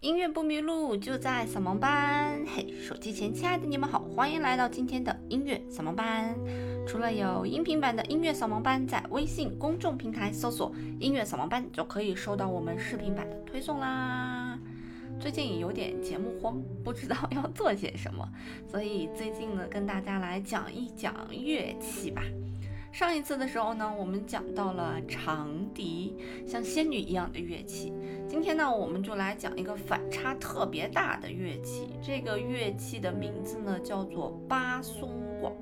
音乐不迷路，就在扫盲班。嘿，手机前亲爱的你们好，欢迎来到今天的音乐扫盲班。除了有音频版的音乐扫盲班，在微信公众平台搜索“音乐扫盲班”就可以收到我们视频版的推送啦。最近有点节目荒，不知道要做些什么，所以最近呢，跟大家来讲一讲乐器吧。上一次的时候呢，我们讲到了长笛，像仙女一样的乐器。今天呢，我们就来讲一个反差特别大的乐器。这个乐器的名字呢，叫做巴松管。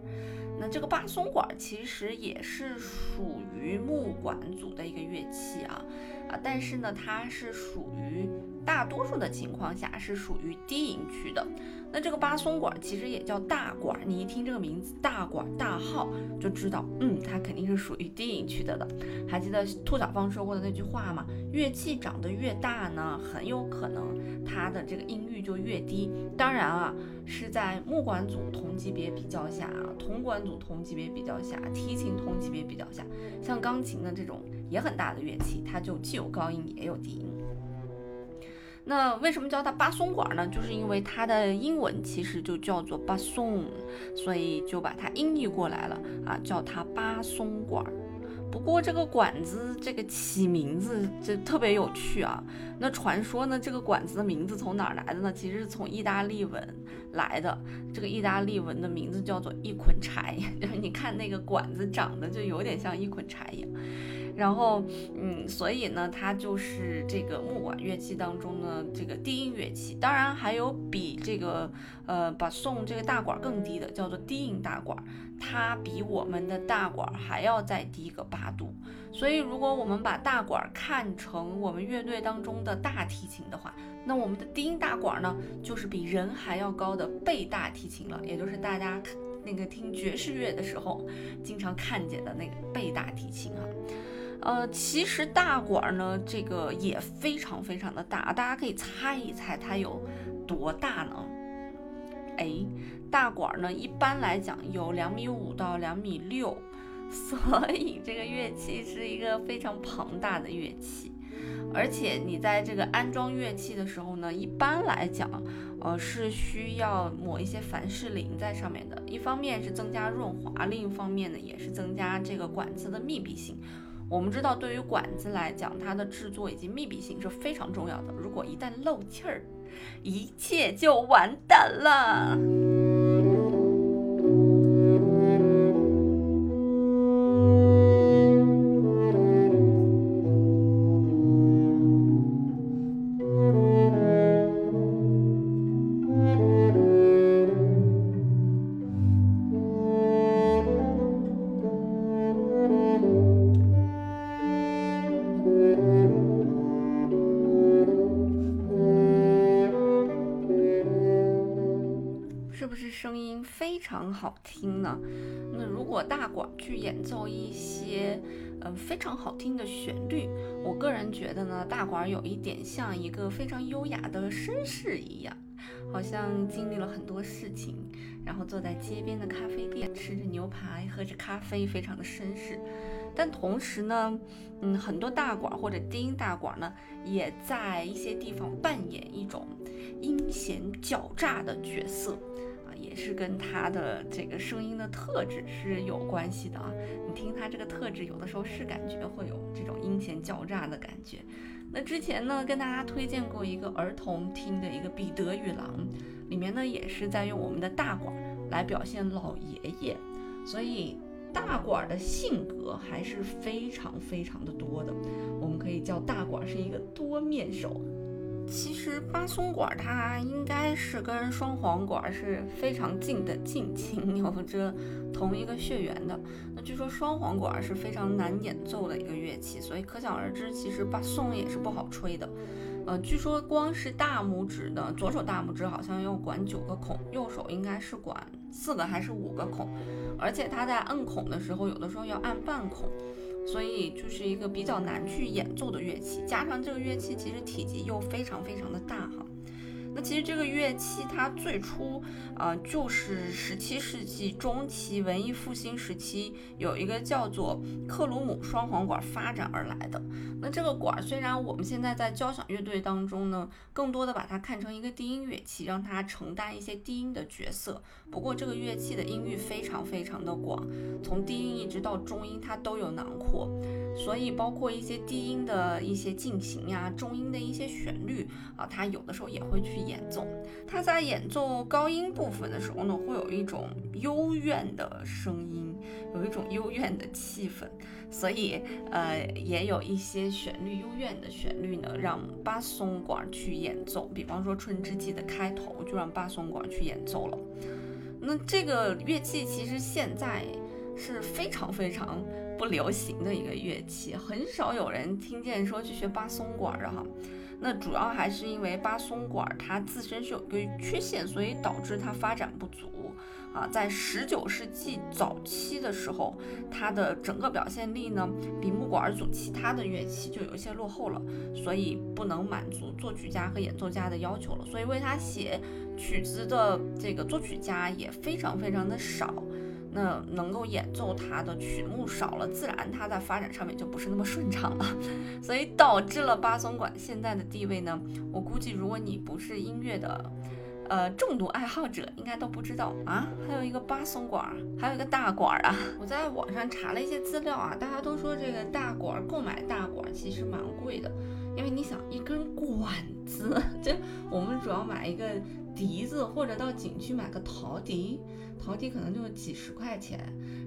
那这个巴松管其实也是属于木管组的一个乐器啊啊，但是呢，它是属于。大多数的情况下是属于低音区的。那这个巴松管其实也叫大管，你一听这个名字大管大号就知道，嗯，它肯定是属于低音区的的。还记得兔小芳说过的那句话吗？乐器长得越大呢，很有可能它的这个音域就越低。当然啊，是在木管组同级别比较下啊，铜管组同级别比较下，提琴同级别比较下，像钢琴的这种也很大的乐器，它就既有高音也有低音。那为什么叫它巴松管呢？就是因为它的英文其实就叫做巴松，所以就把它音译过来了啊，叫它巴松管。不过这个管子这个起名字就特别有趣啊。那传说呢，这个管子的名字从哪儿来的呢？其实是从意大利文来的。这个意大利文的名字叫做一捆柴，就是你看那个管子长得就有点像一捆柴一样。然后，嗯，所以呢，它就是这个木管乐器当中呢，这个低音乐器。当然还有比这个，呃，把送这个大管更低的，叫做低音大管，它比我们的大管还要再低个八度。所以，如果我们把大管看成我们乐队当中的大提琴的话，那我们的低音大管呢，就是比人还要高的贝大提琴了，也就是大家那个听爵士乐的时候经常看见的那个贝大提琴哈。呃，其实大管呢，这个也非常非常的大，大家可以猜一猜它有多大呢？哎，大管呢，一般来讲有两米五到两米六，所以这个乐器是一个非常庞大的乐器。而且你在这个安装乐器的时候呢，一般来讲，呃，是需要抹一些凡士林在上面的。一方面是增加润滑，另一方面呢，也是增加这个管子的密闭性。我们知道，对于管子来讲，它的制作以及密闭性是非常重要的。如果一旦漏气儿，一切就完蛋了。很好听呢。那如果大管去演奏一些，嗯，非常好听的旋律，我个人觉得呢，大管有一点像一个非常优雅的绅士一样，好像经历了很多事情，然后坐在街边的咖啡店，吃着牛排，喝着咖啡，非常的绅士。但同时呢，嗯，很多大管或者低音大管呢，也在一些地方扮演一种阴险狡诈的角色。也是跟他的这个声音的特质是有关系的啊！你听他这个特质，有的时候是感觉会有这种阴险狡诈的感觉。那之前呢，跟大家推荐过一个儿童听的一个《彼得与狼》，里面呢也是在用我们的大管来表现老爷爷，所以大管的性格还是非常非常的多的。我们可以叫大管是一个多面手。其实巴松管它应该是跟双簧管是非常近的近亲，有着同一个血缘的。那据说双簧管是非常难演奏的一个乐器，所以可想而知，其实巴松也是不好吹的。呃，据说光是大拇指的左手大拇指好像要管九个孔，右手应该是管四个还是五个孔，而且它在摁孔的时候，有的时候要按半孔。所以就是一个比较难去演奏的乐器，加上这个乐器其实体积又非常非常的大哈。那其实这个乐器它最初啊就是十七世纪中期文艺复兴时期有一个叫做克鲁姆双簧管发展而来的。那这个管虽然我们现在在交响乐队当中呢，更多的把它看成一个低音乐器，让它承担一些低音的角色。不过这个乐器的音域非常非常的广，从低音一直到中音它都有囊括。所以，包括一些低音的一些进行呀，中音的一些旋律啊，他有的时候也会去演奏。他在演奏高音部分的时候呢，会有一种幽怨的声音，有一种幽怨的气氛。所以，呃，也有一些旋律幽怨的旋律呢，让巴松管去演奏。比方说《春之祭》的开头就让巴松管去演奏了。那这个乐器其实现在是非常非常。不流行的一个乐器，很少有人听见说去学巴松管的哈。那主要还是因为巴松管它自身是有个缺陷，所以导致它发展不足啊。在十九世纪早期的时候，它的整个表现力呢，比木管组其他的乐器就有一些落后了，所以不能满足作曲家和演奏家的要求了。所以为它写曲子的这个作曲家也非常非常的少。那能够演奏它的曲目少了，自然它在发展上面就不是那么顺畅了，所以导致了巴松管现在的地位呢。我估计如果你不是音乐的，呃，重度爱好者，应该都不知道啊。还有一个巴松管，还有一个大管啊。我在网上查了一些资料啊，大家都说这个大管购买大管其实蛮贵的，因为你想一根管子，就我们主要买一个。笛子或者到景区买个陶笛，陶笛可能就几十块钱，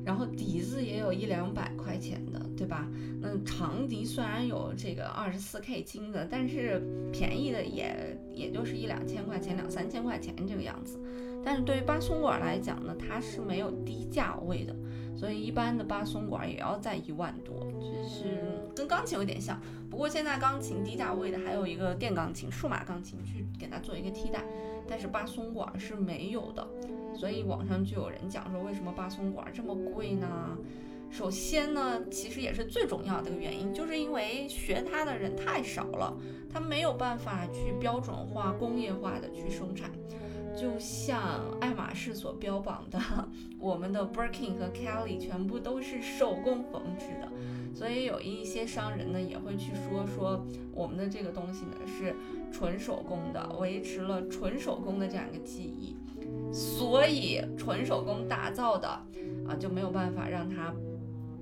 然后笛子也有一两百块钱的，对吧？那长笛虽然有这个二十四 K 金的，但是便宜的也也就是一两千块钱、两三千块钱这个样子。但是对于巴松管来讲呢，它是没有低价位的，所以一般的巴松管也要在一万多，就是跟钢琴有点像。不过现在钢琴低价位的还有一个电钢琴、数码钢琴去给它做一个替代。但是巴松管是没有的，所以网上就有人讲说，为什么巴松管这么贵呢？首先呢，其实也是最重要的一个原因，就是因为学它的人太少了，它没有办法去标准化、工业化的去生产。就像爱马仕所标榜的，我们的 Birkin 和 Kelly 全部都是手工缝制的，所以有一些商人呢也会去说说我们的这个东西呢是纯手工的，维持了纯手工的这样一个技艺，所以纯手工打造的啊就没有办法让它。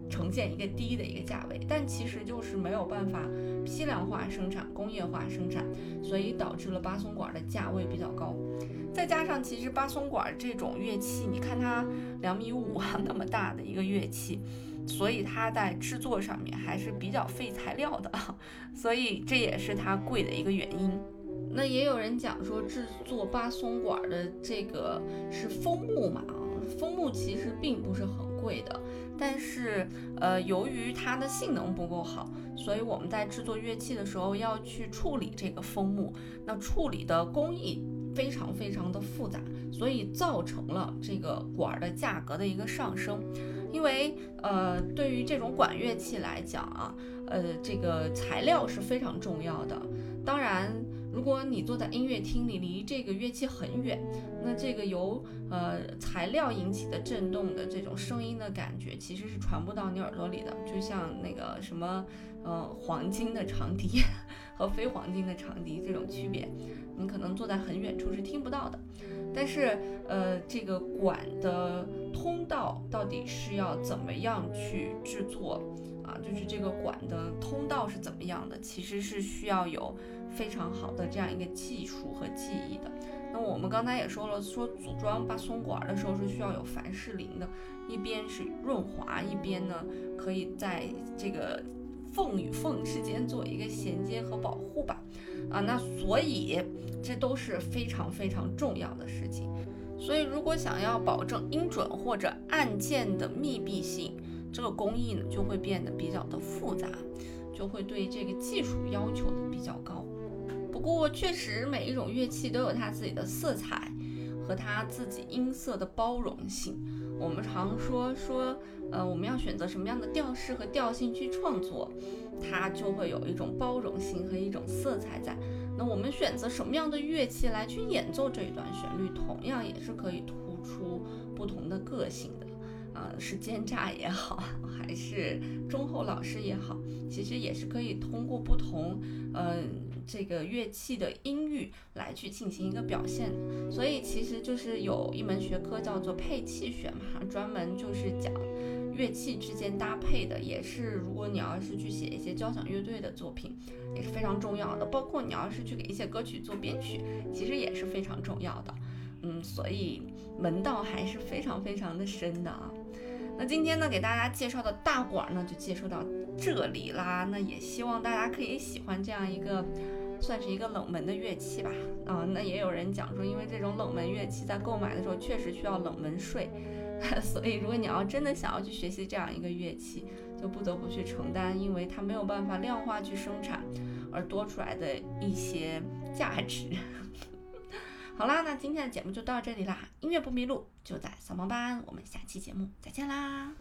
呈现一个低的一个价位，但其实就是没有办法批量化生产、工业化生产，所以导致了巴松管的价位比较高。再加上其实巴松管这种乐器，你看它两米五啊那么大的一个乐器，所以它在制作上面还是比较费材料的，所以这也是它贵的一个原因。那也有人讲说制作巴松管的这个是枫木嘛？枫木其实并不是很贵的。但是，呃，由于它的性能不够好，所以我们在制作乐器的时候要去处理这个枫木，那处理的工艺非常非常的复杂，所以造成了这个管儿的价格的一个上升。因为，呃，对于这种管乐器来讲啊，呃，这个材料是非常重要的。当然。如果你坐在音乐厅里，离这个乐器很远，那这个由呃材料引起的震动的这种声音的感觉，其实是传不到你耳朵里的。就像那个什么，呃，黄金的长笛 和非黄金的长笛这种区别，你可能坐在很远处是听不到的。但是，呃，这个管的通道到底是要怎么样去制作啊？就是这个管的通道是怎么样的？其实是需要有。非常好的这样一个技术和技艺的。那我们刚才也说了，说组装巴松管的时候是需要有凡士林的，一边是润滑，一边呢可以在这个缝与缝之间做一个衔接和保护吧。啊，那所以这都是非常非常重要的事情。所以如果想要保证音准或者按键的密闭性，这个工艺呢就会变得比较的复杂，就会对这个技术要求的比较高。不过，确实每一种乐器都有它自己的色彩和它自己音色的包容性。我们常说说，呃，我们要选择什么样的调式和调性去创作，它就会有一种包容性和一种色彩在。那我们选择什么样的乐器来去演奏这一段旋律，同样也是可以突出不同的个性的。呃，是奸诈也好，还是忠厚老实也好，其实也是可以通过不同，嗯，这个乐器的音域来去进行一个表现。所以其实就是有一门学科叫做配器学嘛，专门就是讲乐器之间搭配的，也是如果你要是去写一些交响乐队的作品，也是非常重要的。包括你要是去给一些歌曲做编曲，其实也是非常重要的。嗯，所以门道还是非常非常的深的啊。那今天呢，给大家介绍的大管呢，就介绍到这里啦。那也希望大家可以喜欢这样一个，算是一个冷门的乐器吧。啊，那也有人讲说，因为这种冷门乐器在购买的时候确实需要冷门税，所以如果你要真的想要去学习这样一个乐器，就不得不去承担，因为它没有办法量化去生产而多出来的一些价值。好啦，那今天的节目就到这里啦。音乐不迷路，就在扫盲班。我们下期节目再见啦。